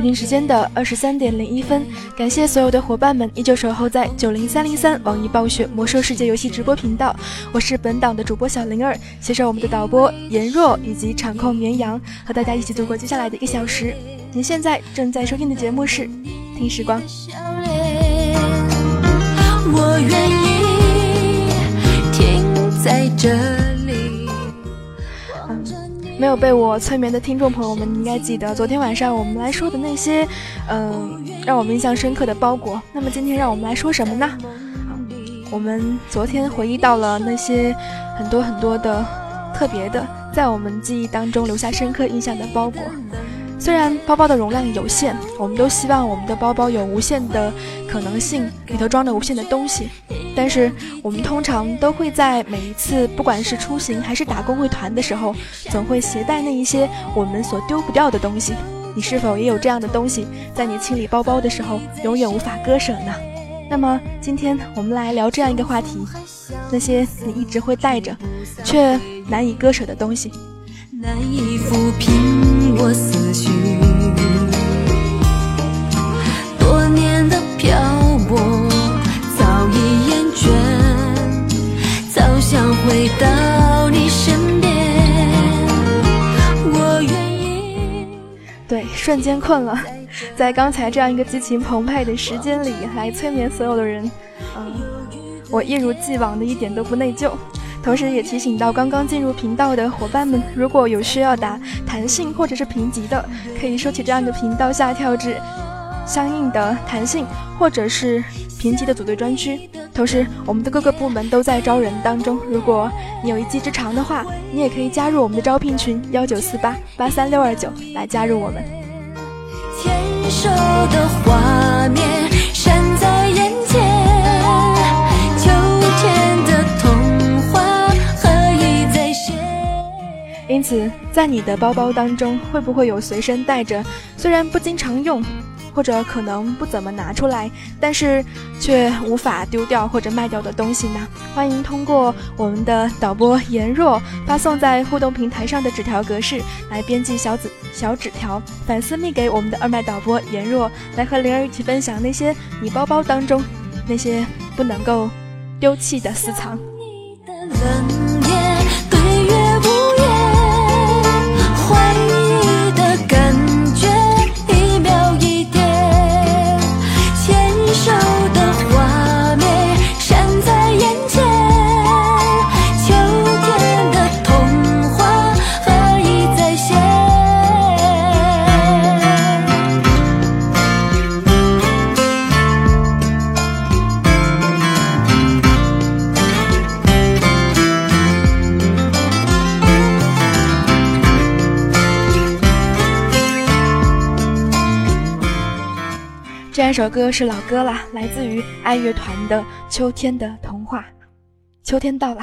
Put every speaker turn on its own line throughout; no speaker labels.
北京时间的二十三点零一分，感谢所有的伙伴们依旧守候在九零三零三网易暴雪魔兽世界游戏直播频道。我是本档的主播小灵儿，携手我们的导播颜若以及场控绵羊，和大家一起度过接下来的一个小时。您现在正在收听的节目是《听时光》。我愿意停在这。没有被我催眠的听众朋友们，应该记得昨天晚上我们来说的那些，嗯，让我们印象深刻的包裹。那么今天让我们来说什么呢？我们昨天回忆到了那些很多很多的特别的，在我们记忆当中留下深刻印象的包裹。虽然包包的容量有限，我们都希望我们的包包有无限的可能性，里头装着无限的东西。但是我们通常都会在每一次，不管是出行还是打工会团的时候，总会携带那一些我们所丢不掉的东西。你是否也有这样的东西，在你清理包包的时候永远无法割舍呢？那么今天我们来聊这样一个话题：那些你一直会带着，却难以割舍的东西。难以抚平我思绪，多年的漂泊早已厌倦，早。想回到你身边，我愿意。对，瞬间困了，在刚才这样一个激情澎湃的时间里，来催眠所有的人。嗯，我一如既往的一点都不内疚，同时也提醒到刚刚进入频道的伙伴们，如果有需要打弹性或者是评级的，可以收起这样的频道下跳至相应的弹性或者是评级的组队专区。同时，我们的各个部门都在招人当中。如果你有一技之长的话，你也可以加入我们的招聘群幺九四八八三六二九来加入我们。牵手的画面因此，在你的包包当中，会不会有随身带着？虽然不经常用。或者可能不怎么拿出来，但是却无法丢掉或者卖掉的东西呢？欢迎通过我们的导播颜若发送在互动平台上的纸条格式来编辑小纸小纸条，反私密给我们的二麦导播颜若，来和灵儿一起分享那些你包包当中那些不能够丢弃的私藏。这首歌是老歌了，来自于爱乐团的《秋天的童话》。秋天到了。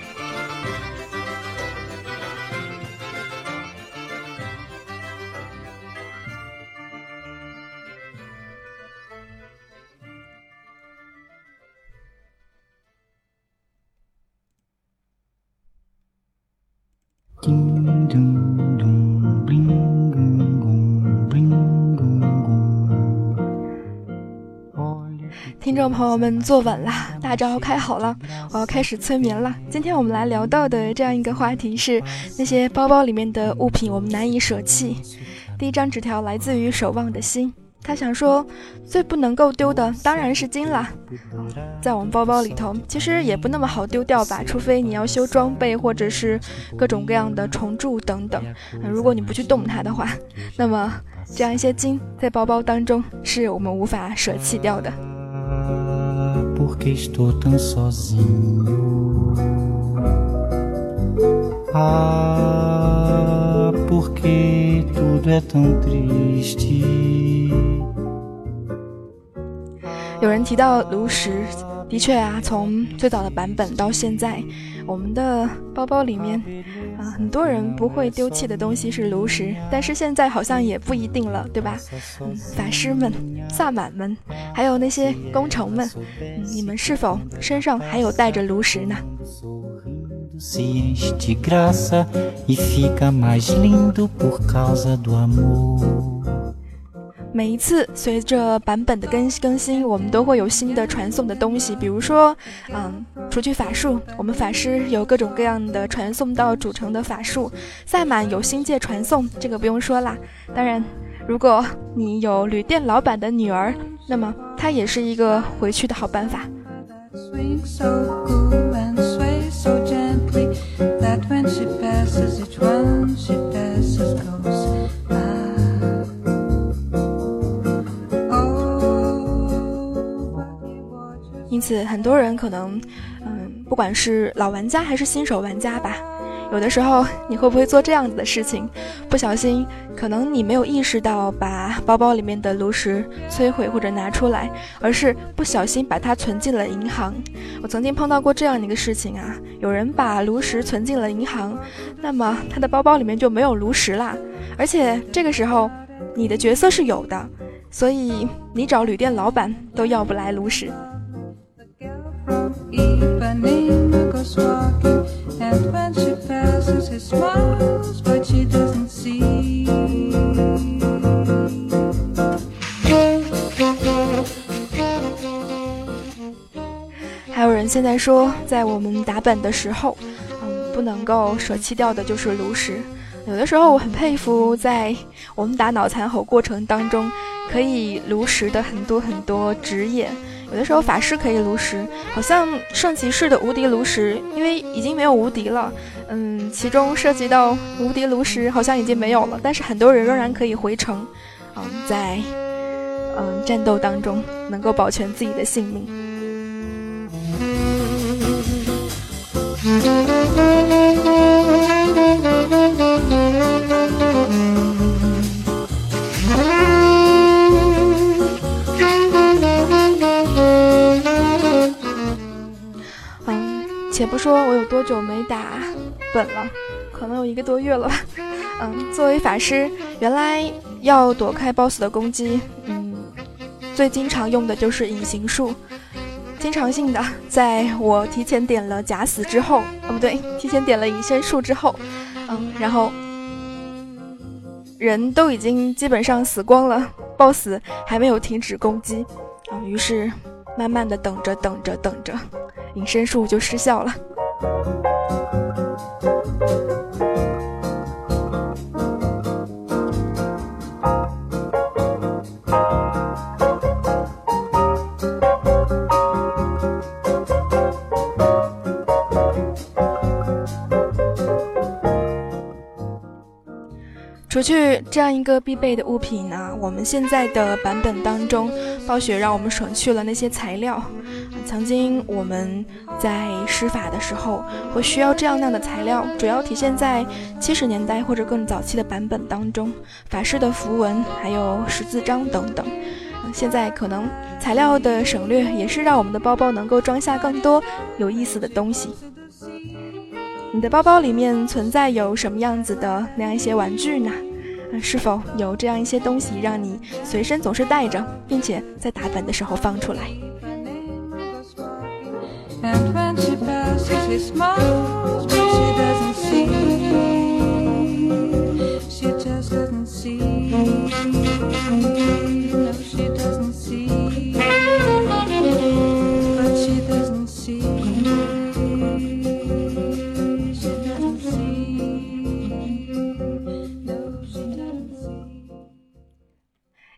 听众朋友们坐稳啦，大招开好了，我要开始催眠了。今天我们来聊到的这样一个话题是那些包包里面的物品我们难以舍弃。第一张纸条来自于守望的心，他想说最不能够丢的当然是金啦。在我们包包里头，其实也不那么好丢掉吧，除非你要修装备或者是各种各样的重铸等等。如果你不去动它的话，那么这样一些金在包包当中是我们无法舍弃掉的。
porque
有人提到炉石，的确啊，从最早的版本到现在，我们的包包里面啊，很多人不会丢弃的东西是炉石，但是现在好像也不一定了，对吧？嗯，法师们、萨满们，还有那些工程们，你们是否身上还有带着炉石呢？每一次随着版本的更更新，我们都会有新的传送的东西。比如说，嗯，除去法术，我们法师有各种各样的传送到主城的法术；萨满有星界传送，这个不用说啦。当然，如果你有旅店老板的女儿，那么她也是一个回去的好办法。此，很多人可能，嗯，不管是老玩家还是新手玩家吧，有的时候 你会不会做这样子的事情？不小心，可能你没有意识到把包包里面的炉石摧毁或者拿出来，而是不小心把它存进了银行。我曾经碰到过这样一个事情啊，有人把炉石存进了银行，那么他的包包里面就没有炉石啦。而且这个时候，你的角色是有的，所以你找旅店老板都要不来炉石。
Was walking, and when she passes, he smiles, but she doesn't see.
现在说，在我们打本的时候，嗯，不能够舍弃掉的就是炉石。有的时候我很佩服，在我们打脑残吼过程当中，可以炉石的很多很多职业。有的时候法师可以炉石，好像圣骑士的无敌炉石，因为已经没有无敌了。嗯，其中涉及到无敌炉石，好像已经没有了，但是很多人仍然可以回城，嗯，在嗯战斗当中能够保全自己的性命。且不说我有多久没打本了，可能有一个多月了吧。嗯，作为法师，原来要躲开 BOSS 的攻击，嗯，最经常用的就是隐形术。经常性的，在我提前点了假死之后，哦不对，提前点了隐身术之后，嗯，然后人都已经基本上死光了，BOSS 还没有停止攻击，啊，于是慢慢的等着等着等着，隐身术就失效了。除去这样一个必备的物品呢，我们现在的版本当中，暴雪让我们省去了那些材料。曾经我们在施法的时候会需要这样那样的材料，主要体现在七十年代或者更早期的版本当中，法师的符文还有十字章等等。现在可能材料的省略也是让我们的包包能够装下更多有意思的东西。你的包包里面存在有什么样子的那样一些玩具呢？是否有这样一些东西让你随身总是带着，并且在打本的时候放出来？And twenty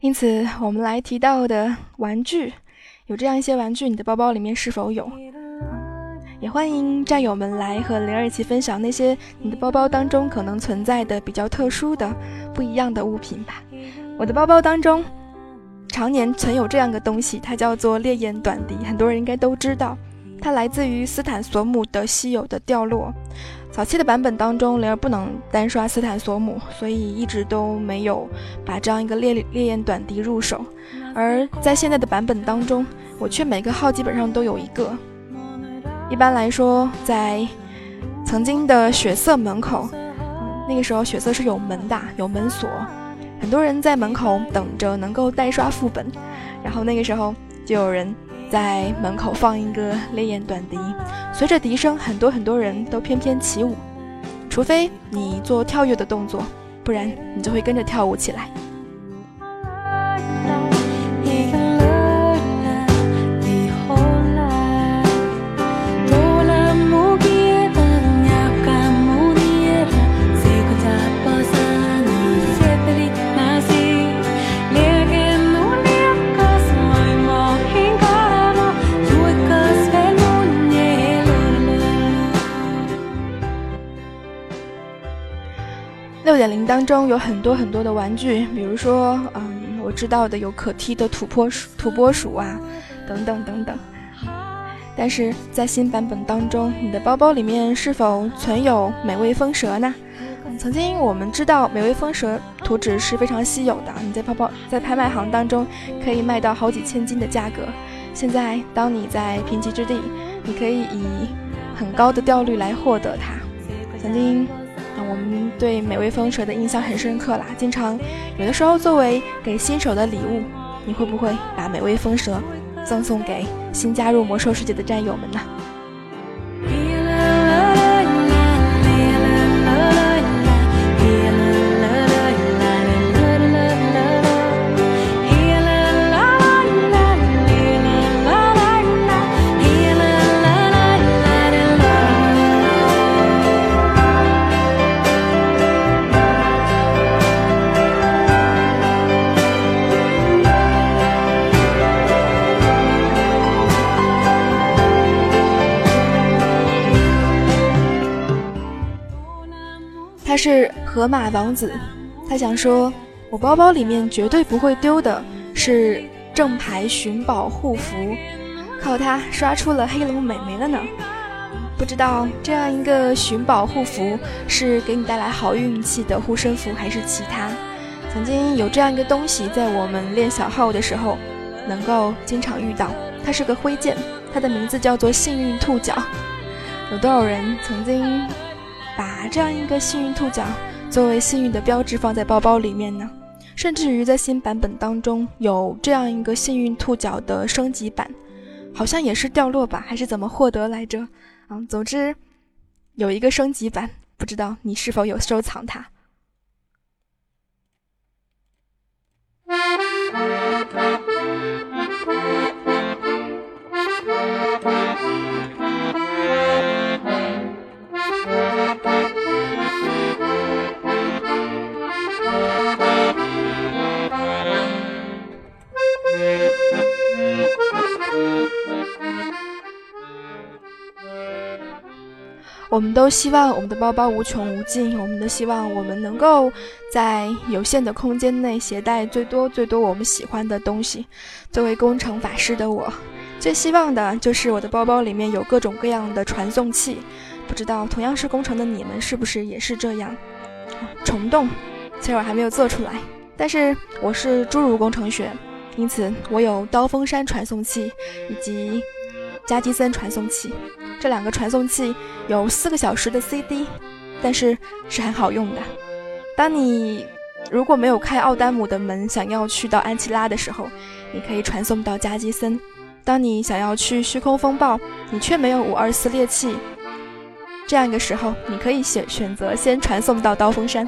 因此，我们来提到的玩具，有这样一些玩具，你的包包里面是否有？也欢迎战友们来和灵儿一起分享那些你的包包当中可能存在的比较特殊的、不一样的物品吧。我的包包当中常年存有这样个东西，它叫做烈焰短笛，很多人应该都知道，它来自于斯坦索姆的稀有的掉落。早期的版本当中，灵儿不能单刷斯坦索姆，所以一直都没有把这样一个烈烈焰短笛入手。而在现在的版本当中，我却每个号基本上都有一个。一般来说，在曾经的血色门口，那个时候血色是有门的，有门锁，很多人在门口等着能够代刷副本，然后那个时候就有人。在门口放一个烈焰短笛，随着笛声，很多很多人都翩翩起舞。除非你做跳跃的动作，不然你就会跟着跳舞起来。六点零当中有很多很多的玩具，比如说，嗯，我知道的有可踢的土拨鼠、土拨鼠啊，等等等等。但是在新版本当中，你的包包里面是否存有美味风蛇呢？曾经我们知道美味风蛇图纸是非常稀有的，你在包包在拍卖行当中可以卖到好几千金的价格。现在当你在贫瘠之地，你可以以很高的掉率来获得它。曾经。那我们对美味风蛇的印象很深刻啦，经常有的时候作为给新手的礼物，你会不会把美味风蛇赠送给新加入魔兽世界的战友们呢？是河马王子，他想说，我包包里面绝对不会丢的是正牌寻宝护符，靠它刷出了黑龙美眉了呢。不知道这样一个寻宝护符是给你带来好运气的护身符，还是其他？曾经有这样一个东西，在我们练小号的时候，能够经常遇到。它是个挥剑，它的名字叫做幸运兔角。有多少人曾经把这样一个幸运兔角作为幸运的标志放在包包里面呢？甚至于在新版本当中有这样一个幸运兔角的升级版，好像也是掉落吧，还是怎么获得来着？嗯，总之有一个升级版，不知道你是否有收藏它。我们都希望我们的包包无穷无尽，我们都希望我们能够在有限的空间内携带最多最多我们喜欢的东西。作为工程法师的我，最希望的就是我的包包里面有各种各样的传送器。不知道同样是工程的你们是不是也是这样？虫洞，虽然我还没有做出来，但是我是侏儒工程学，因此我有刀锋山传送器以及加基森传送器。这两个传送器有四个小时的 CD，但是是很好用的。当你如果没有开奥丹姆的门，想要去到安琪拉的时候，你可以传送到加基森；当你想要去虚空风暴，你却没有五二四猎器，这样一个时候，你可以选选择先传送到刀锋山。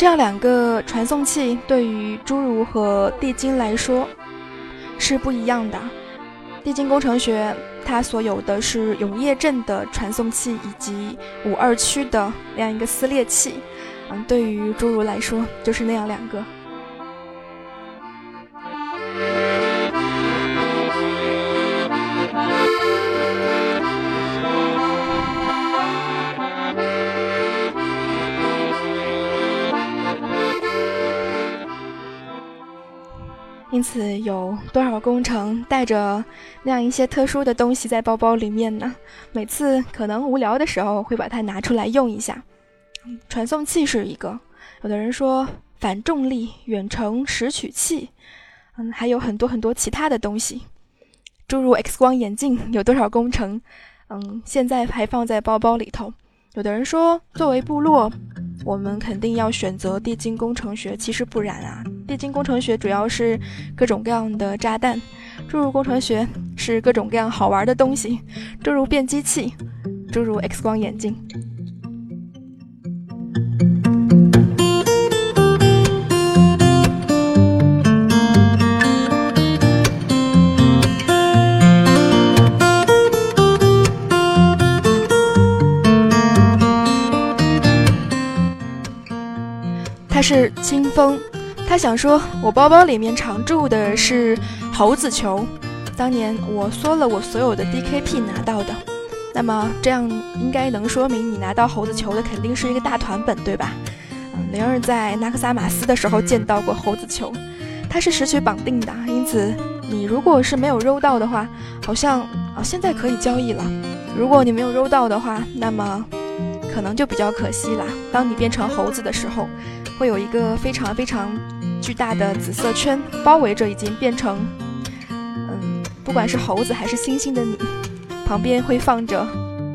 这样两个传送器对于侏儒和地精来说是不一样的。地精工程学它所有的是永夜镇的传送器以及五二区的那样一个撕裂器，嗯，对于侏儒来说就是那样两个。因此，有多少工程带着那样一些特殊的东西在包包里面呢？每次可能无聊的时候会把它拿出来用一下。传送器是一个，有的人说反重力远程拾取器，嗯，还有很多很多其他的东西。诸如 X 光眼镜，有多少工程？嗯，现在还放在包包里头。有的人说，作为部落，我们肯定要选择地精工程学。其实不然啊，地精工程学主要是各种各样的炸弹，诸如工程学是各种各样好玩的东西，诸如变机器，诸如 X 光眼镜。他是清风，他想说，我包包里面常驻的是猴子球，当年我缩了我所有的 DKP 拿到的，那么这样应该能说明你拿到猴子球的肯定是一个大团本，对吧？嗯，灵儿在纳克萨马斯的时候见到过猴子球，它是拾取绑定的，因此你如果是没有揉到的话，好像啊现在可以交易了。如果你没有揉到的话，那么可能就比较可惜啦。当你变成猴子的时候。会有一个非常非常巨大的紫色圈包围着已经变成，嗯，不管是猴子还是猩猩的你，旁边会放着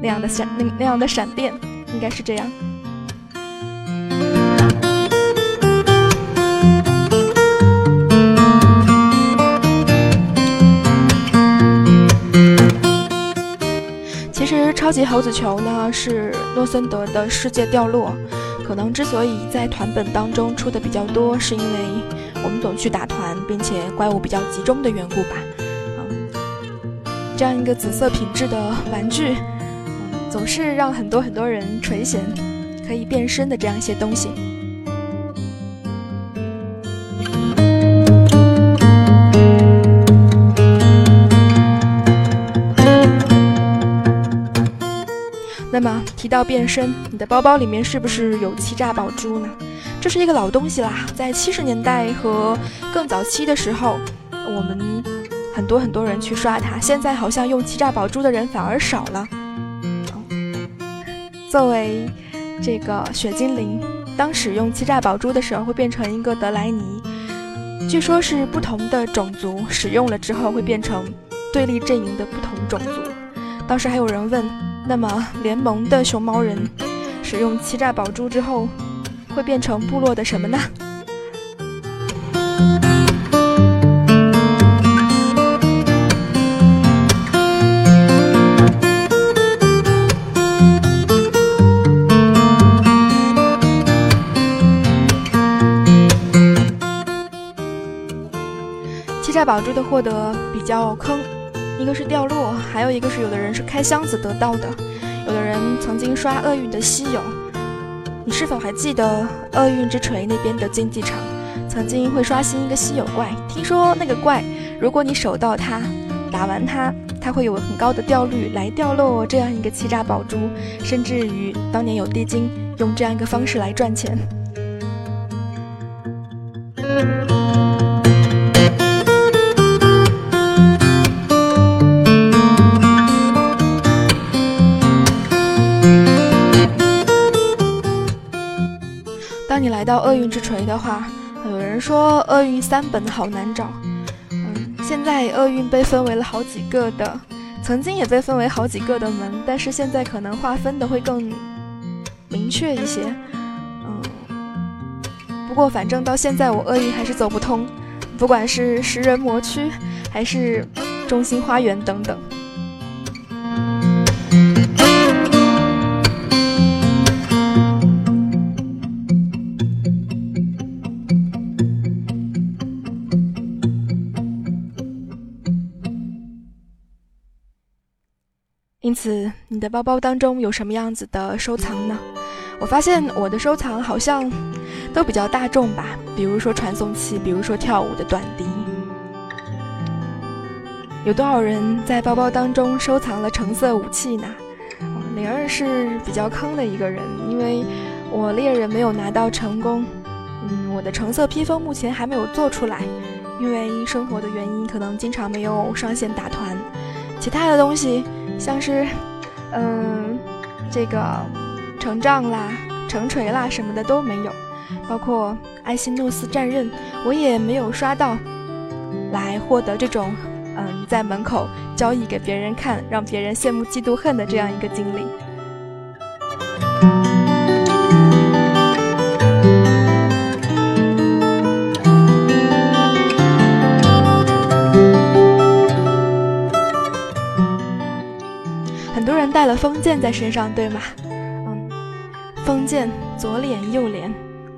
那样的闪那那样的闪电，应该是这样。其实超级猴子球呢是诺森德的世界掉落。可能之所以在团本当中出的比较多，是因为我们总去打团，并且怪物比较集中的缘故吧。嗯，这样一个紫色品质的玩具，总是让很多很多人垂涎，可以变身的这样一些东西。提到变身，你的包包里面是不是有欺诈宝珠呢？这是一个老东西啦，在七十年代和更早期的时候，我们很多很多人去刷它。现在好像用欺诈宝珠的人反而少了。作为这个雪精灵，当使用欺诈宝珠的时候，会变成一个德莱尼。据说是不同的种族使用了之后，会变成对立阵营的不同种族。当时还有人问：那么联盟的熊猫人使用欺诈宝珠之后？会变成部落的什么呢？欺诈宝珠的获得比较坑，一个是掉落，还有一个是有的人是开箱子得到的，有的人曾经刷厄运的稀有。你是否还记得厄运之锤那边的竞技场，曾经会刷新一个稀有怪？听说那个怪，如果你守到它，打完它，它会有很高的掉率来掉落这样一个欺诈宝珠，甚至于当年有地精用这样一个方式来赚钱。当你来到厄运之锤的话，有人说厄运三本好难找。嗯，现在厄运被分为了好几个的，曾经也被分为好几个的门，但是现在可能划分的会更明确一些。嗯，不过反正到现在我厄运还是走不通，不管是食人魔区还是中心花园等等。因此，你的包包当中有什么样子的收藏呢？我发现我的收藏好像都比较大众吧，比如说传送器，比如说跳舞的短笛。有多少人在包包当中收藏了橙色武器呢？灵儿是比较坑的一个人，因为我猎人没有拿到成功。嗯，我的橙色披风目前还没有做出来，因为生活的原因，可能经常没有上线打团。其他的东西。像是，嗯，这个成杖啦、成锤啦什么的都没有，包括艾辛诺斯战刃，我也没有刷到，来获得这种，嗯，在门口交易给别人看，让别人羡慕嫉妒恨的这样一个经历。带了封建在身上，对吗？嗯，封建左脸右脸，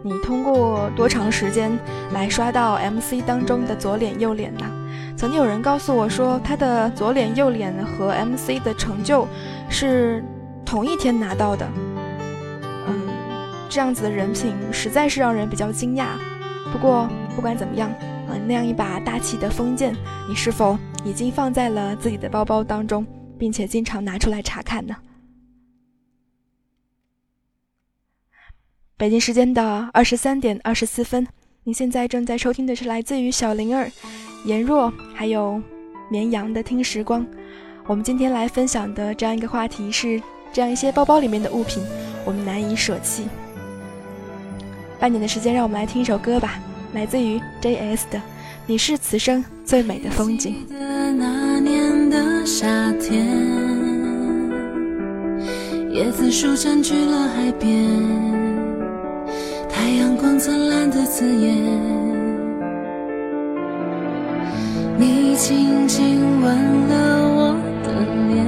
你通过多长时间来刷到 MC 当中的左脸右脸呢？曾经有人告诉我说，他的左脸右脸和 MC 的成就是同一天拿到的。嗯，这样子的人品实在是让人比较惊讶。不过不管怎么样，嗯，那样一把大气的封建，你是否已经放在了自己的包包当中？并且经常拿出来查看呢。北京时间的二十三点二十四分，您现在正在收听的是来自于小灵儿、颜若还有绵羊的听时光。我们今天来分享的这样一个话题是：这样一些包包里面的物品，我们难以舍弃。半年的时间，让我们来听一首歌吧，来自于 J.S 的《你是此生最美的风景》。
那年的夏天，椰子树占据了海边，太阳光灿烂的刺眼。你轻轻吻了我的脸，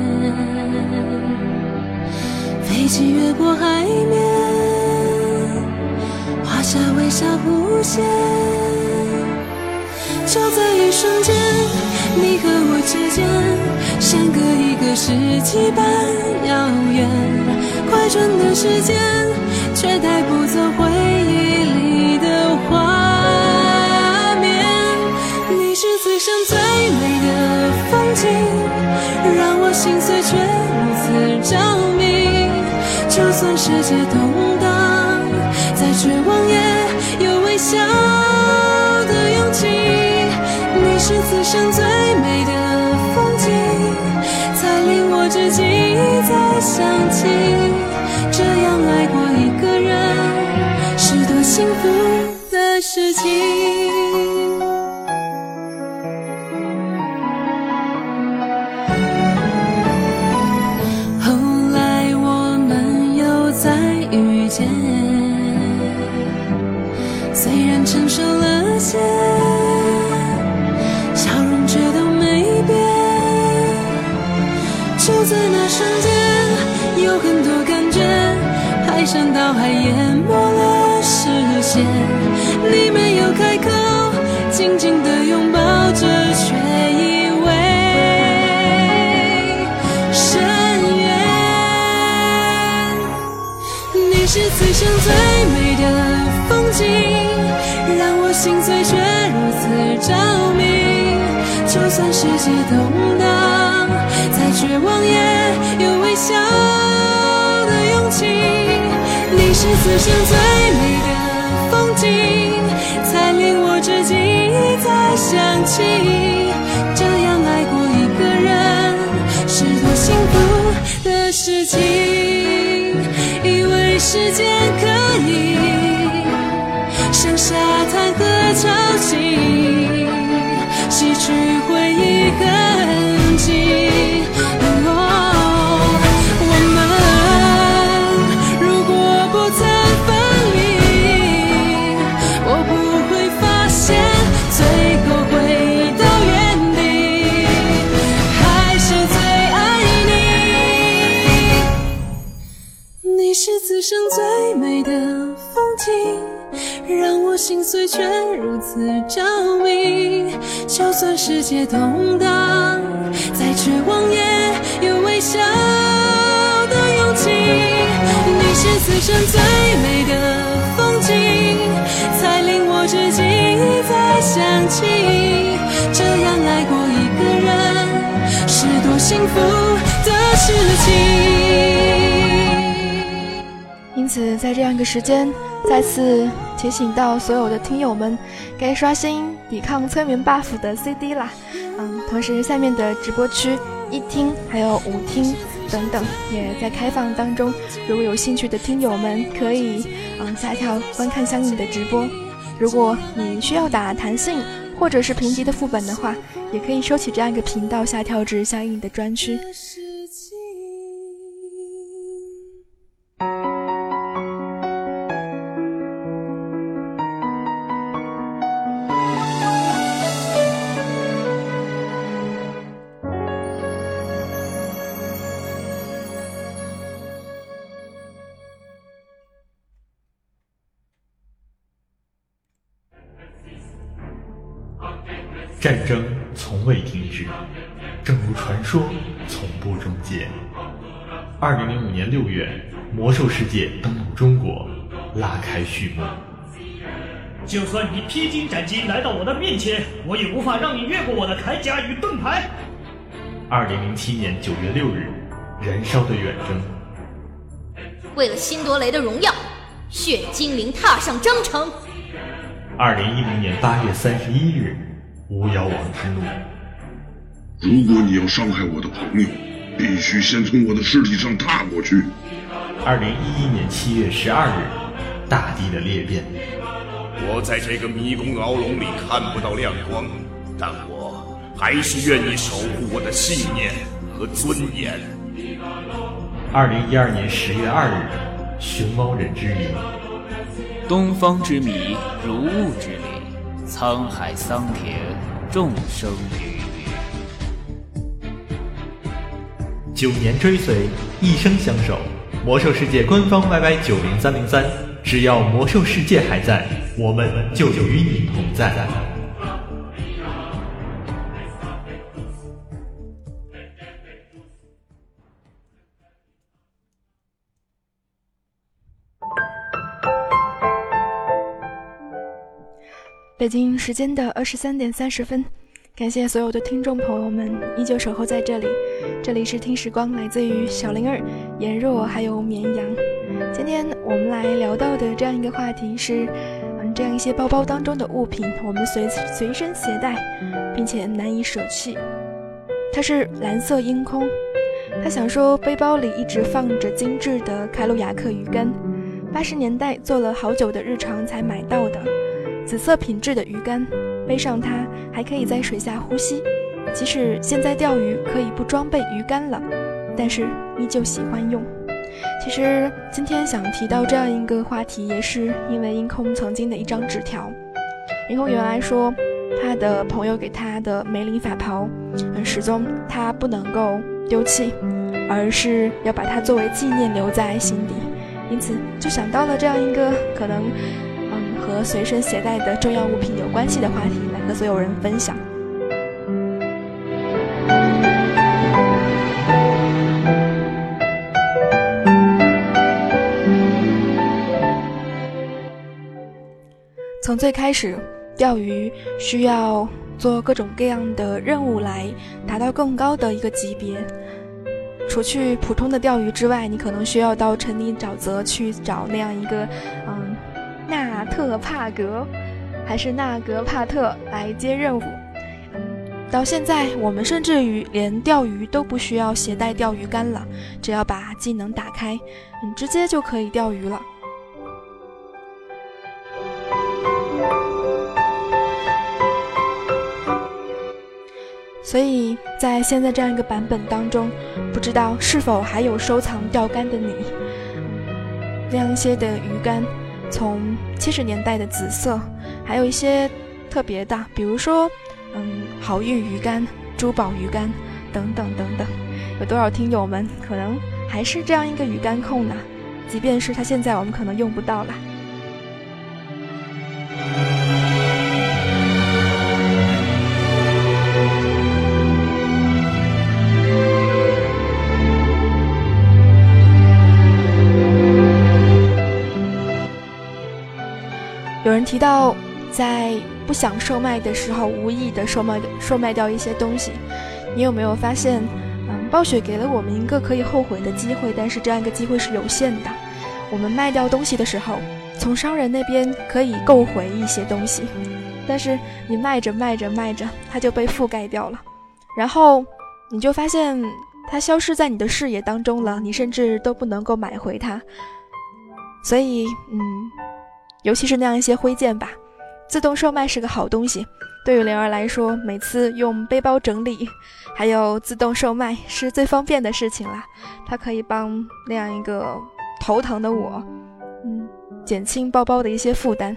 飞机越过海面，画下微笑弧线。就在一瞬间，你和我之间。相隔一个世纪般遥远，快转的时间却带不走回忆里的画面。你是此生最美的风景，让我心碎却如此着迷。就算世界动荡，再绝望也有微笑生最美的风景，才令我至今一再想起。这样爱过一个人，是多幸福的事情。山倒海淹没了视线。你没有开口，紧紧地拥抱着，却以为深渊。你是此生最美的风景，让我心碎却如此着迷。就算世界动荡，再绝望也有微笑。是此生最美的风景，才令我至今一再想起。这样爱过一个人，是多幸福的事情。以为时间可以像沙滩和潮汐，洗去回忆痕迹。碎却如此着迷。就算世界动荡，再绝望也有微笑的勇气。你是此生最美的风景，才令我至今一再想起。这样爱过一个人，是多幸福的事情。
因此，在这样一个时间，再次提醒到所有的听友们，该刷新抵抗催眠 buff 的 CD 啦。嗯，同时下面的直播区一听还有舞厅等等也在开放当中，如果有兴趣的听友们可以嗯下跳观看相应的直播。如果你需要打弹性或者是评级的副本的话，也可以收起这样一个频道下跳至相应的专区。
年六月，魔兽世界登陆中国，拉开序幕。
就算你披荆斩棘来到我的面前，我也无法让你越过我的铠甲与盾牌。
二零零七年九月六日，燃烧的远征。
为了辛多雷的荣耀，血精灵踏上征程。
二零一零年八月三十一日，巫妖王之怒。
如果你要伤害我的朋友，必须先从我的尸体上踏过去。
二零一一年七月十二日，大地的裂变。
我在这个迷宫牢笼里看不到亮光，但我还是愿意守护我的信念和尊严。
二零一二年十月二日，熊猫人之谜。
东方之谜，如雾之里，沧海桑田，众生芸
九年追随，一生相守。魔兽世界官方 YY 九零三零三，只要魔兽世界还在，我们就与你同在。
北京时间的二十三点三十分，感谢所有的听众朋友们依旧守候在这里。这里是听时光，来自于小灵儿、颜若还有绵羊。今天我们来聊到的这样一个话题是，嗯，这样一些包包当中的物品，我们随随身携带，并且难以舍弃。它是蓝色鹰空，他想说背包里一直放着精致的凯鲁亚克鱼竿，八十年代做了好久的日常才买到的紫色品质的鱼竿，背上它还可以在水下呼吸。即使现在钓鱼可以不装备鱼竿了，但是依旧喜欢用。其实今天想提到这样一个话题，也是因为英空曾经的一张纸条。英空原来说，他的朋友给他的梅林法袍，嗯，始终他不能够丢弃，而是要把它作为纪念留在心底。因此就想到了这样一个可能，和随身携带的重要物品有关系的话题，来和所有人分享。从最开始，钓鱼需要做各种各样的任务来达到更高的一个级别。除去普通的钓鱼之外，你可能需要到沉泥沼泽去找那样一个，嗯，纳特帕格，还是纳格帕特来接任务。到现在，我们甚至于连钓鱼都不需要携带钓鱼竿了，只要把技能打开，嗯，直接就可以钓鱼了。所以在现在这样一个版本当中，不知道是否还有收藏钓竿的你？那样一些的鱼竿，从七十年代的紫色，还有一些特别的，比如说，嗯，好运鱼竿、珠宝鱼竿等等等等。有多少听友们可能还是这样一个鱼竿控呢？即便是它现在我们可能用不到了。提到，在不想售卖的时候，无意的售卖售卖掉一些东西。你有没有发现，嗯，暴雪给了我们一个可以后悔的机会，但是这样一个机会是有限的。我们卖掉东西的时候，从商人那边可以购回一些东西，但是你卖着卖着卖着，它就被覆盖掉了，然后你就发现它消失在你的视野当中了，你甚至都不能够买回它。所以，嗯。尤其是那样一些挥剑吧，自动售卖是个好东西。对于灵儿来说，每次用背包整理，还有自动售卖是最方便的事情啦。它可以帮那样一个头疼的我，嗯，减轻包包的一些负担。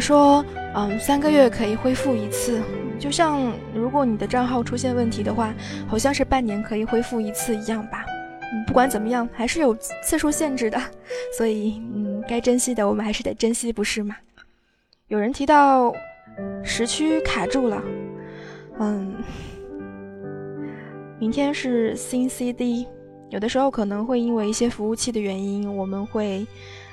说，嗯，三个月可以恢复一次，就像如果你的账号出现问题的话，好像是半年可以恢复一次一样吧。嗯，不管怎么样，还是有次数限制的，所以，嗯，该珍惜的我们还是得珍惜，不是吗？有人提到时区卡住了，嗯，明天是新 CD，有的时候可能会因为一些服务器的原因，我们会。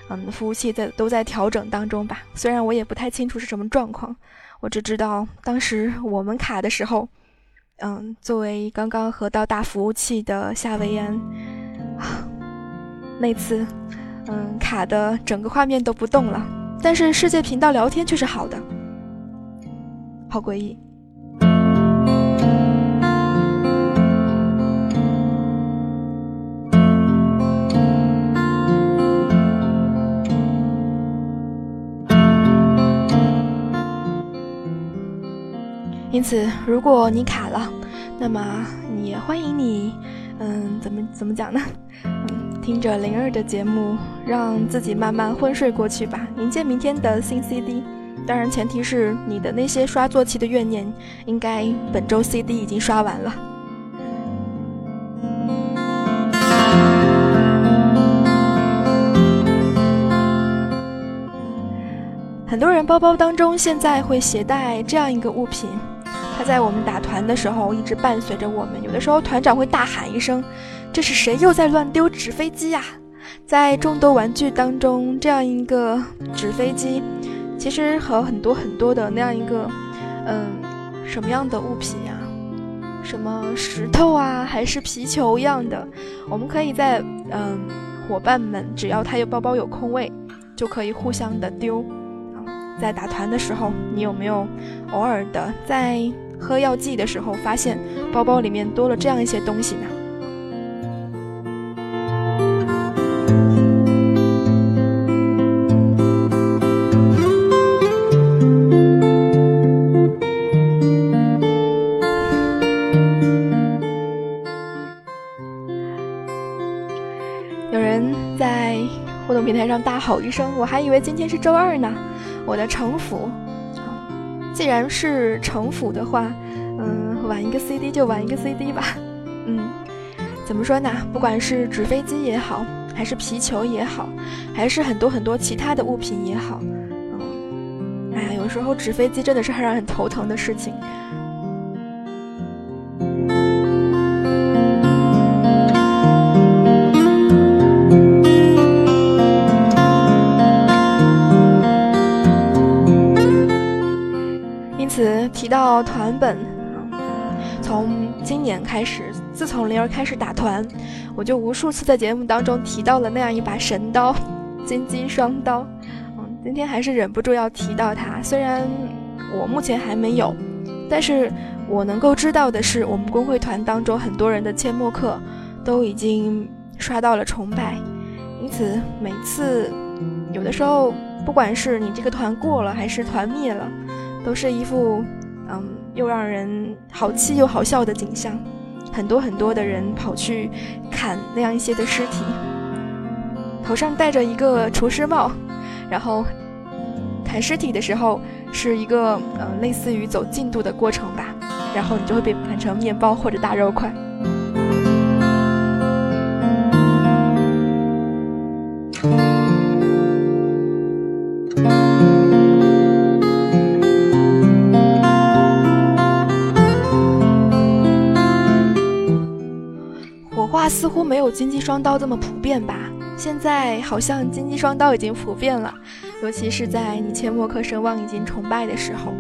嗯，服务器在都在调整当中吧。虽然我也不太清楚是什么状况，我只知道当时我们卡的时候，嗯，作为刚刚合到大服务器的夏威安，那次，嗯，卡的整个画面都不动了。但是世界频道聊天却是好的，好诡异。因此，如果你卡了，那么也欢迎你，嗯，怎么怎么讲呢？嗯，听着灵儿的节目，让自己慢慢昏睡过去吧，迎接明天的新 CD。当然，前提是你的那些刷坐骑的怨念，应该本周 CD 已经刷完了。很多人包包当中现在会携带这样一个物品。他在我们打团的时候一直伴随着我们，有的时候团长会大喊一声：“这是谁又在乱丢纸飞机呀？”在众多玩具当中，这样一个纸飞机，其实和很多很多的那样一个，嗯，什么样的物品呀？什么石头啊，还是皮球一样的？我们可以在嗯，伙伴们只要他有包包有空位，就可以互相的丢。在打团的时候，你有没有偶尔的在喝药剂的时候，发现包包里面多了这样一些东西呢？有人在互动平台上大吼一声：“我还以为今天是周二呢！”我的城府，既然是城府的话，嗯，玩一个 CD 就玩一个 CD 吧，嗯，怎么说呢？不管是纸飞机也好，还是皮球也好，还是很多很多其他的物品也好，嗯，哎呀，有时候纸飞机真的是很让人头疼的事情。提到团本，从今年开始，自从灵儿开始打团，我就无数次在节目当中提到了那样一把神刀——金鸡双刀。嗯，今天还是忍不住要提到它。虽然我目前还没有，但是我能够知道的是，我们工会团当中很多人的阡陌客都已经刷到了崇拜。因此，每次有的时候，不管是你这个团过了还是团灭了，都是一副。嗯，又让人好气又好笑的景象，很多很多的人跑去砍那样一些的尸体，头上戴着一个厨师帽，然后砍尸体的时候是一个呃类似于走进度的过程吧，然后你就会被砍成面包或者大肉块。似乎没有金鸡双刀这么普遍吧？现在好像金鸡双刀已经普遍了，尤其是在你切莫克声望已经崇拜的时候，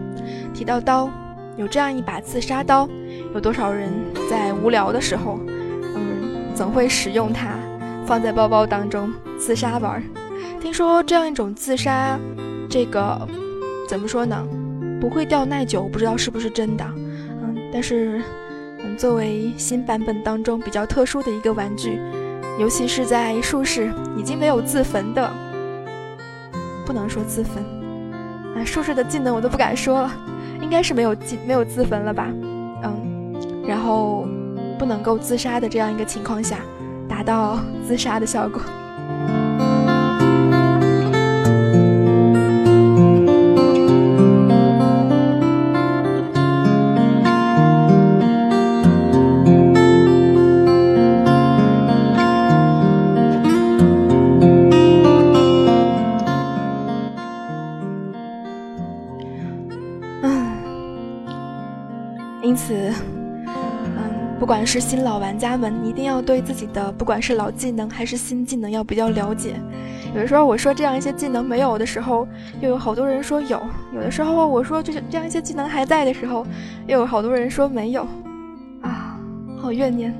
提到刀，有这样一把自杀刀，有多少人在无聊的时候，嗯，总会使用它，放在包包当中自杀玩儿？听说这样一种自杀，这个怎么说呢？不会掉耐久，不知道是不是真的，嗯，但是。作为新版本当中比较特殊的一个玩具，尤其是在术士已经没有自焚的，不能说自焚，啊，术士的技能我都不敢说了，应该是没有自没有自焚了吧，嗯，然后不能够自杀的这样一个情况下，达到自杀的效果。是新老玩家们，一定要对自己的不管是老技能还是新技能要比较了解。有的时候我说这样一些技能没有的时候，又有好多人说有；有的时候我说就是这样一些技能还在的时候，又有好多人说没有。啊，好怨念。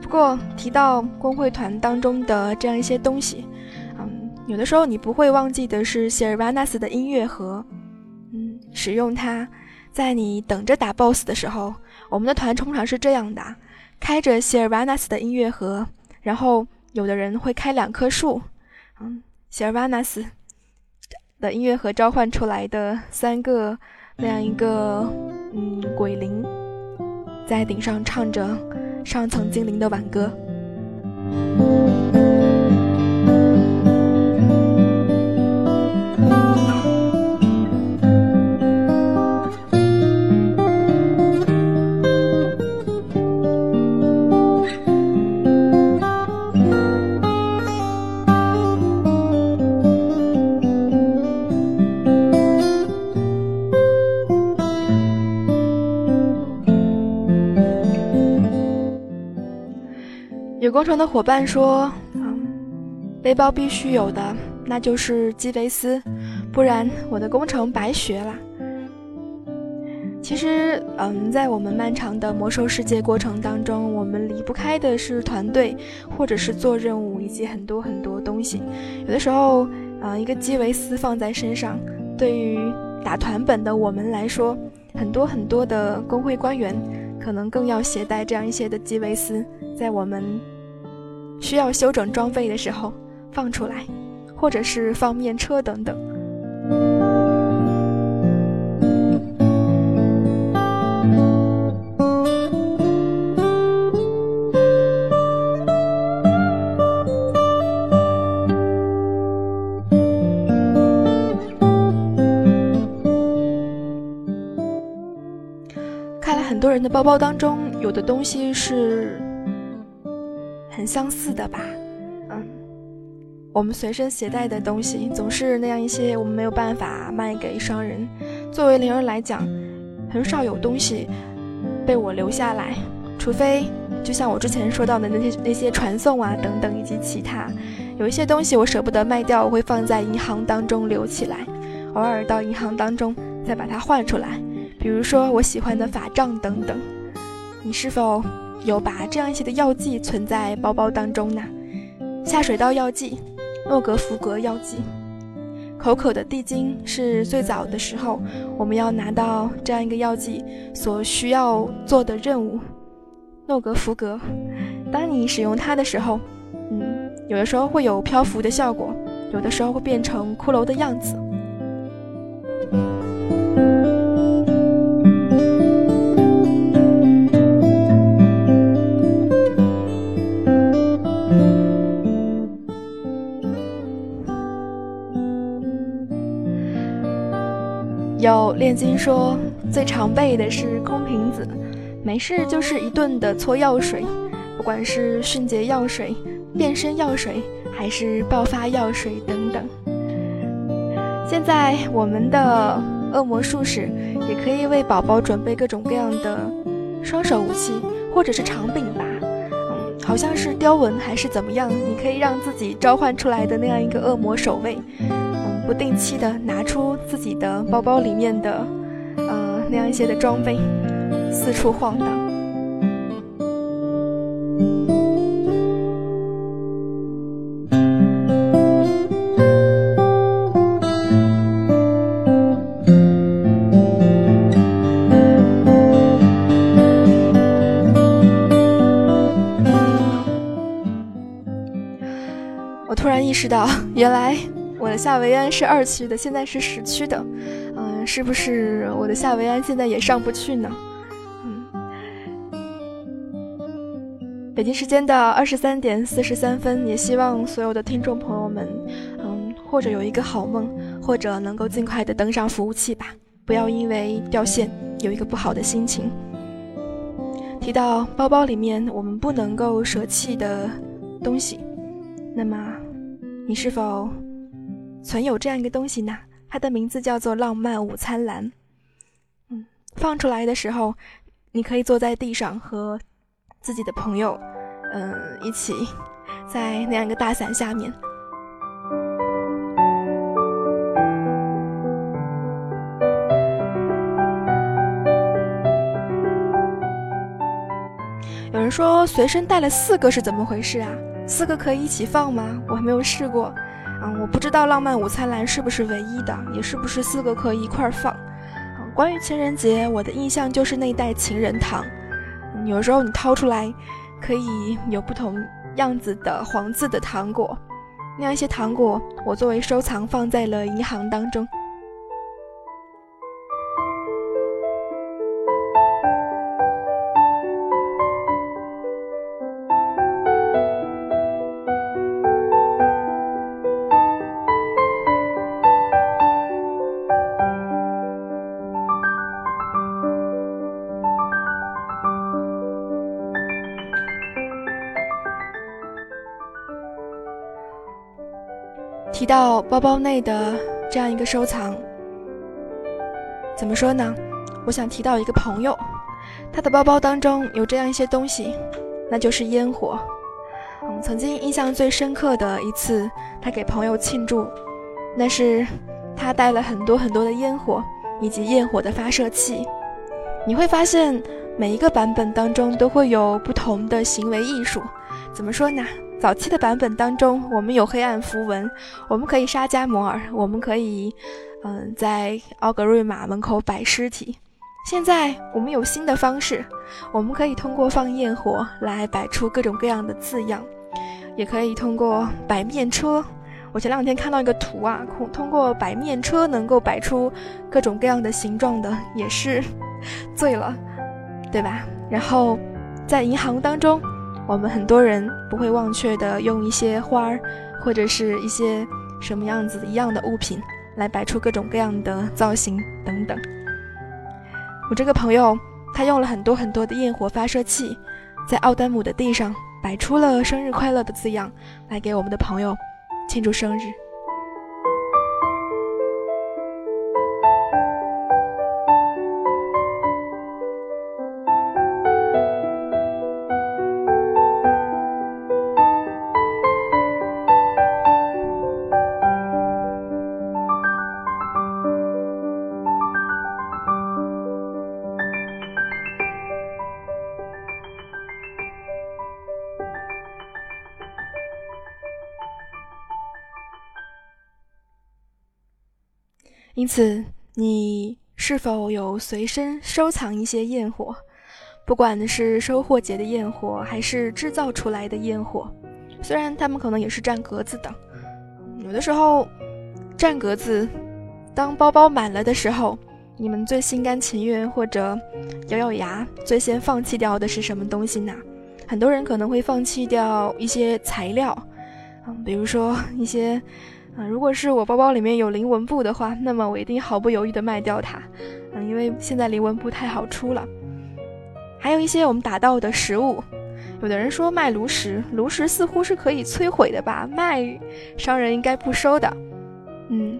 不过提到工会团当中的这样一些东西，嗯，有的时候你不会忘记的是谢尔瓦纳斯的音乐盒，嗯，使用它，在你等着打 BOSS 的时候。我们的团通常是这样的：开着谢尔瓦纳斯的音乐盒，然后有的人会开两棵树，嗯，谢尔瓦纳斯的音乐盒召唤出来的三个那样一个嗯鬼灵，在顶上唱着上层精灵的挽歌。工程的伙伴说：“嗯，背包必须有的那就是基维斯，不然我的工程白学了。其实，嗯，在我们漫长的魔兽世界过程当中，我们离不开的是团队，或者是做任务，以及很多很多东西。有的时候，呃，一个基维斯放在身上，对于打团本的我们来说，很多很多的工会官员可能更要携带这样一些的基维斯，在我们需要修整装备的时候放出来，或者是放面车等等。看来很多人的包包当中有的东西是很相似的吧？嗯，我们随身携带的东西总是那样一些，我们没有办法卖给商人。作为灵儿来讲，很少有东西被我留下来，除非就像我之前说到的那些那些传送啊等等以及其他，有一些东西我舍不得卖掉，我会放在银行当中留起来，偶尔到银行当中再把它换出来。比如说我喜欢的法杖等等，你是否有把这样一些的药剂存在包包当中呢？下水道药剂、诺格福格药剂、口渴的地精是最早的时候我们要拿到这样一个药剂所需要做的任务。诺格福格，当你使用它的时候，嗯，有的时候会有漂浮的效果，有的时候会变成骷髅的样子。有炼金说，最常备的是空瓶子，没事就是一顿的搓药水，不管是迅捷药水、变身药水，还是爆发药水等等。现在我们的恶魔术士也可以为宝宝准备各种各样的双手武器，或者是长柄吧，嗯，好像是雕纹还是怎么样，你可以让自己召唤出来的那样一个恶魔守卫。不定期的拿出自己的包包里面的，呃，那样一些的装备，四处晃荡。我突然意识到，原来。夏维安是二区的，现在是十区的，嗯，是不是我的夏维安现在也上不去呢？嗯，北京时间的二十三点四十三分，也希望所有的听众朋友们，嗯，或者有一个好梦，或者能够尽快的登上服务器吧，不要因为掉线有一个不好的心情。提到包包里面我们不能够舍弃的东西，那么你是否？存有这样一个东西呢，它的名字叫做浪漫午餐篮。嗯，放出来的时候，你可以坐在地上和自己的朋友，嗯，一起在那样一个大伞下面。有人说随身带了四个是怎么回事啊？四个可以一起放吗？我还没有试过。嗯，我不知道浪漫午餐篮是不是唯一的，也是不是四个可以一块儿放。关于情人节，我的印象就是那袋情人糖。有时候你掏出来，可以有不同样子的黄字的糖果，那样一些糖果，我作为收藏放在了银行当中。提到包包内的这样一个收藏，怎么说呢？我想提到一个朋友，他的包包当中有这样一些东西，那就是烟火。嗯，曾经印象最深刻的一次，他给朋友庆祝，那是他带了很多很多的烟火以及焰火的发射器。你会发现每一个版本当中都会有不同的行为艺术。怎么说呢？早期的版本当中，我们有黑暗符文，我们可以杀加摩尔，我们可以，嗯，在奥格瑞玛门口摆尸体。现在我们有新的方式，我们可以通过放焰火来摆出各种各样的字样，也可以通过摆面车。我前两天看到一个图啊，通过摆面车能够摆出各种各样的形状的，也是醉了，对吧？然后在银行当中，我们很多人不会忘却的用一些花儿或者是一些什么样子一样的物品来摆出各种各样的造型等等。我这个朋友，他用了很多很多的焰火发射器，在奥丹姆的地上摆出了“生日快乐”的字样，来给我们的朋友庆祝生日。因此，你是否有随身收藏一些焰火？不管是收获节的焰火，还是制造出来的焰火，虽然它们可能也是占格子的。有的时候，占格子，当包包满了的时候，你们最心甘情愿或者咬咬牙，最先放弃掉的是什么东西呢？很多人可能会放弃掉一些材料，嗯，比如说一些。啊，如果是我包包里面有零纹布的话，那么我一定毫不犹豫的卖掉它。嗯，因为现在零纹布太好出了。还有一些我们打到的食物，有的人说卖炉石，炉石似乎是可以摧毁的吧？卖商人应该不收的。嗯。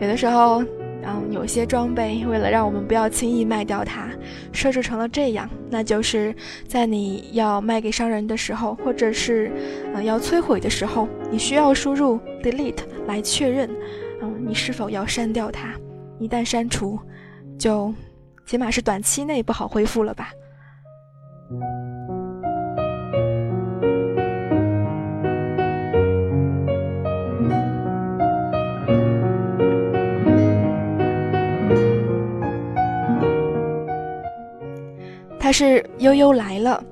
有的时候。嗯，有些装备为了让我们不要轻易卖掉它，设置成了这样，那就是在你要卖给商人的时候，或者是嗯要摧毁的时候，你需要输入 delete 来确认，嗯，你是否要删掉它。一旦删除，就起码是短期内不好恢复了吧。他是悠悠来了，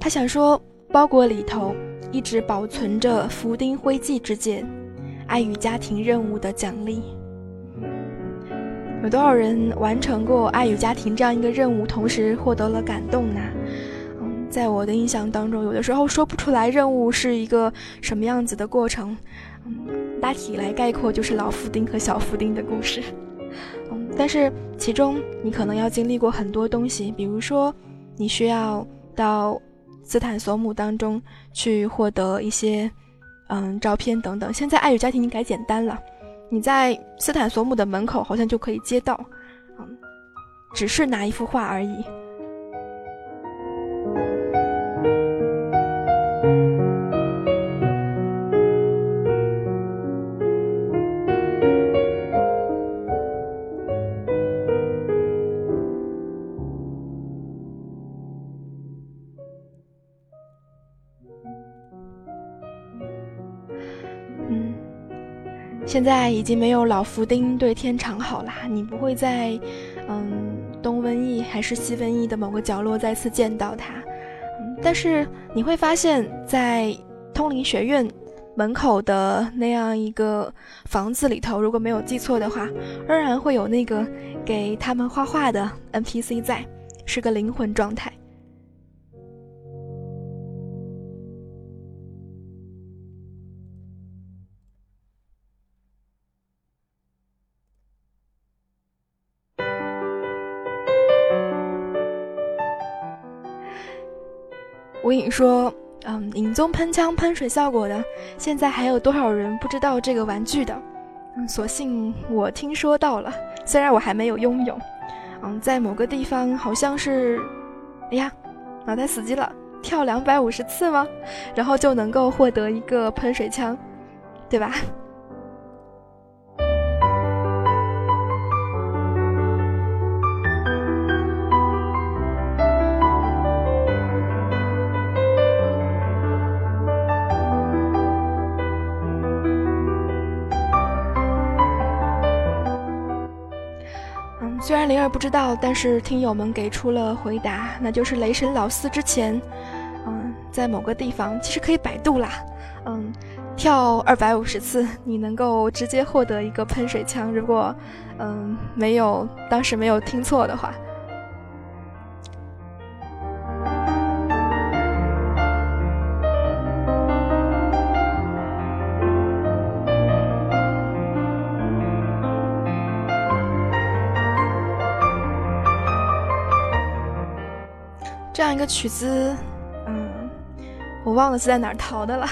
他想说，包裹里头一直保存着福丁灰烬之剑，爱与家庭任务的奖励。有多少人完成过爱与家庭这样一个任务，同时获得了感动呢？嗯，在我的印象当中，有的时候说不出来任务是一个什么样子的过程。嗯，大体来概括就是老福丁和小福丁的故事。嗯，但是其中你可能要经历过很多东西，比如说。你需要到斯坦索姆当中去获得一些嗯照片等等。现在爱与家庭你改简单了，你在斯坦索姆的门口好像就可以接到，嗯，只是拿一幅画而已。现在已经没有老福丁对天长好啦，你不会在，嗯，东瘟疫还是西瘟疫的某个角落再次见到他，但是你会发现在通灵学院门口的那样一个房子里头，如果没有记错的话，仍然会有那个给他们画画的 NPC 在，是个灵魂状态。我影说，嗯，影踪喷枪喷水效果的，现在还有多少人不知道这个玩具的？嗯，所幸我听说到了，虽然我还没有拥有。嗯，在某个地方好像是，哎呀，脑袋死机了，跳两百五十次吗？然后就能够获得一个喷水枪，对吧？虽然灵儿不知道，但是听友们给出了回答，那就是雷神老四之前，嗯，在某个地方其实可以百度啦，嗯，跳二百五十次，你能够直接获得一个喷水枪。如果嗯没有当时没有听错的话。个曲子，嗯，我忘了是在哪儿淘的了。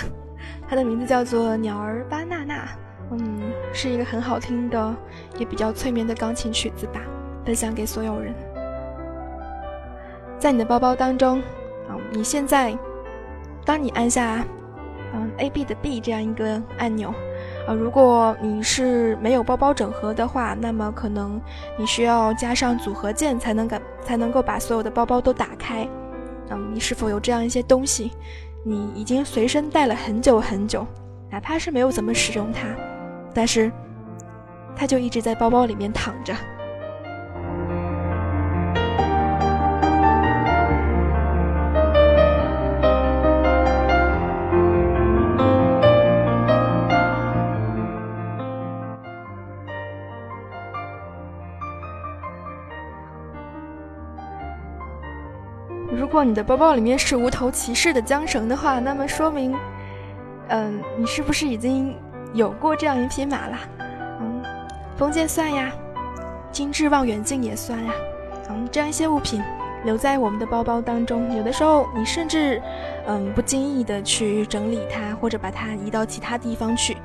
它的名字叫做《鸟儿巴娜娜》，嗯，是一个很好听的，也比较催眠的钢琴曲子吧，分享给所有人。在你的包包当中，啊，你现在，当你按下，嗯，A B 的 B 这样一个按钮，啊，如果你是没有包包整合的话，那么可能你需要加上组合键才能敢才能够把所有的包包都打开。嗯，你是否有这样一些东西，你已经随身带了很久很久，哪怕是没有怎么使用它，但是它就一直在包包里面躺着。果你的包包里面是无头骑士的缰绳的话，那么说明，嗯，你是不是已经有过这样一匹马了？嗯，封建算呀，精致望远镜也算呀。嗯，这样一些物品留在我们的包包当中，有的时候你甚至，嗯，不经意的去整理它，或者把它移到其他地方去，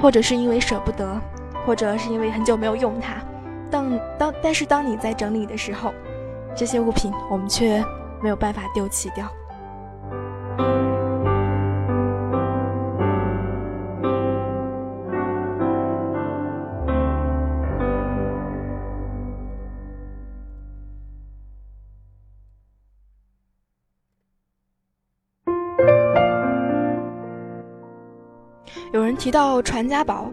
或者是因为舍不得，或者是因为很久没有用它。当当，但是当你在整理的时候，这些物品我们却。没有办法丢弃掉。有人提到传家宝，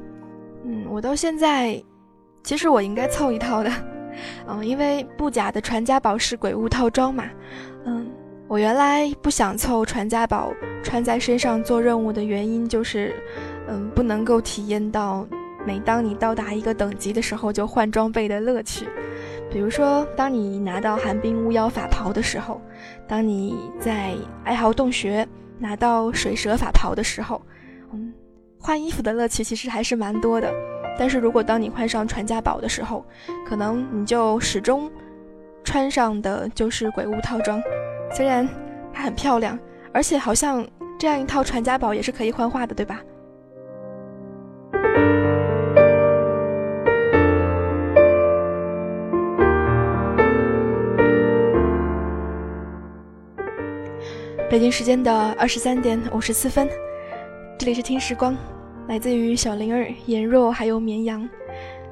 嗯，我到现在，其实我应该凑一套的，嗯，因为布甲的传家宝是鬼物套装嘛。嗯，我原来不想凑传家宝穿在身上做任务的原因就是，嗯，不能够体验到每当你到达一个等级的时候就换装备的乐趣。比如说，当你拿到寒冰巫妖法袍的时候，当你在哀嚎洞穴拿到水蛇法袍的时候，嗯，换衣服的乐趣其实还是蛮多的。但是如果当你换上传家宝的时候，可能你就始终。穿上的就是鬼屋套装，虽然它很漂亮，而且好像这样一套传家宝也是可以幻化的，对吧？北京时间的二十三点五十四分，这里是听时光，来自于小灵儿、颜若还有绵羊，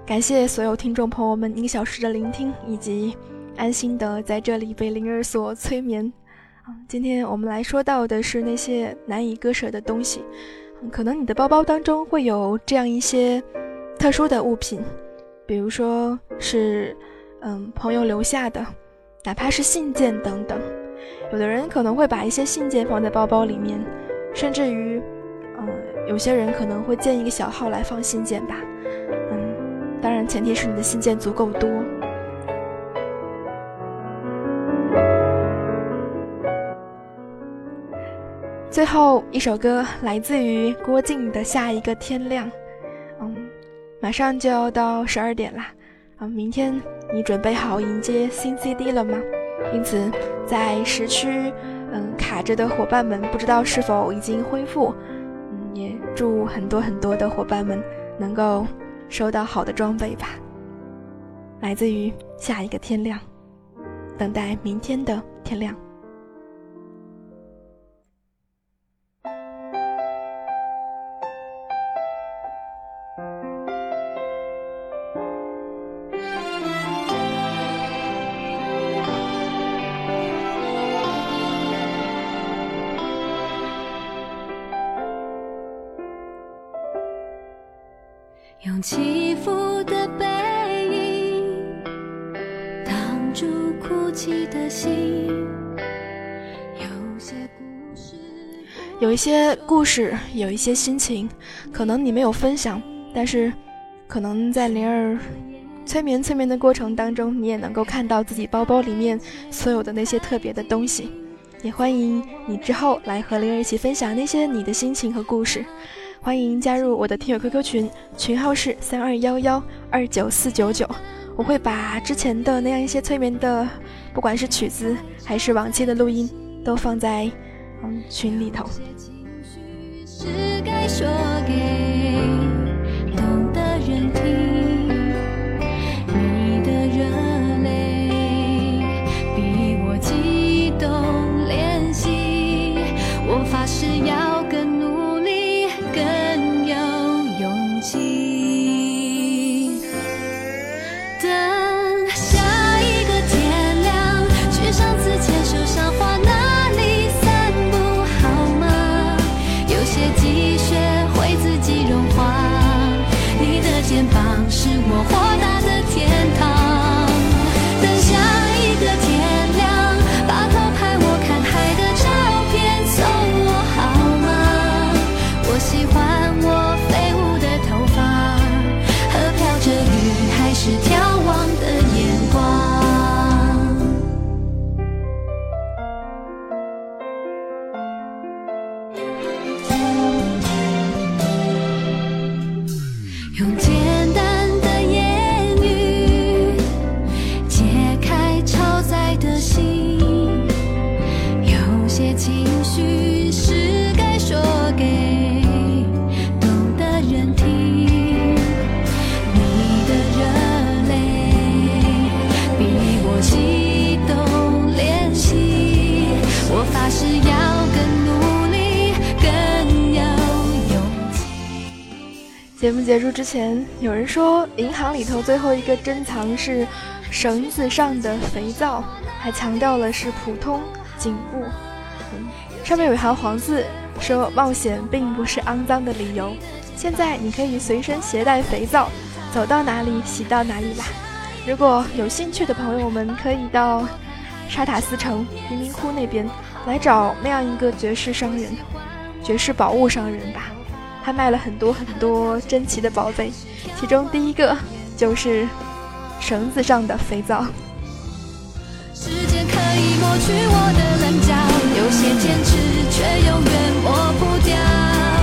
感谢所有听众朋友们一个小时的聆听以及。安心的在这里被灵儿所催眠。今天我们来说到的是那些难以割舍的东西。可能你的包包当中会有这样一些特殊的物品，比如说是嗯朋友留下的，哪怕是信件等等。有的人可能会把一些信件放在包包里面，甚至于有些人可能会建一个小号来放信件吧。嗯，当然前提是你的信件足够多。最后一首歌来自于郭靖的《下一个天亮》，嗯，马上就要到十二点啦，啊，明天你准备好迎接新 CD 了吗？因此，在时区嗯卡着的伙伴们，不知道是否已经恢复。祝很多很多的伙伴们能够收到好的装备吧。来自于下一个天亮，等待明天的天亮。一些故事，有一些心情，可能你没有分享，但是可能在灵儿催眠催眠的过程当中，你也能够看到自己包包里面所有的那些特别的东西。也欢迎你之后来和灵儿一起分享那些你的心情和故事。欢迎加入我的听友 QQ 群，群号是三二幺幺二九四九九。我会把之前的那样一些催眠的，不管是曲子还是往期的录音，都放在嗯群里头。
是该说给懂的人听，
结束之前，有人说银行里头最后一个珍藏是绳子上的肥皂，还强调了是普通颈部。嗯，上面有一行黄字，说冒险并不是肮脏的理由。现在你可以随身携带肥皂，走到哪里洗到哪里啦。如果有兴趣的朋友们，可以到沙塔斯城贫民窟那边来找那样一个绝世商人，绝世宝物商人吧。还卖了很多很多珍奇的宝贝，其中第一个就是绳子上的肥皂。
时间可以抹去我的棱角，有些坚持却永远抹不掉。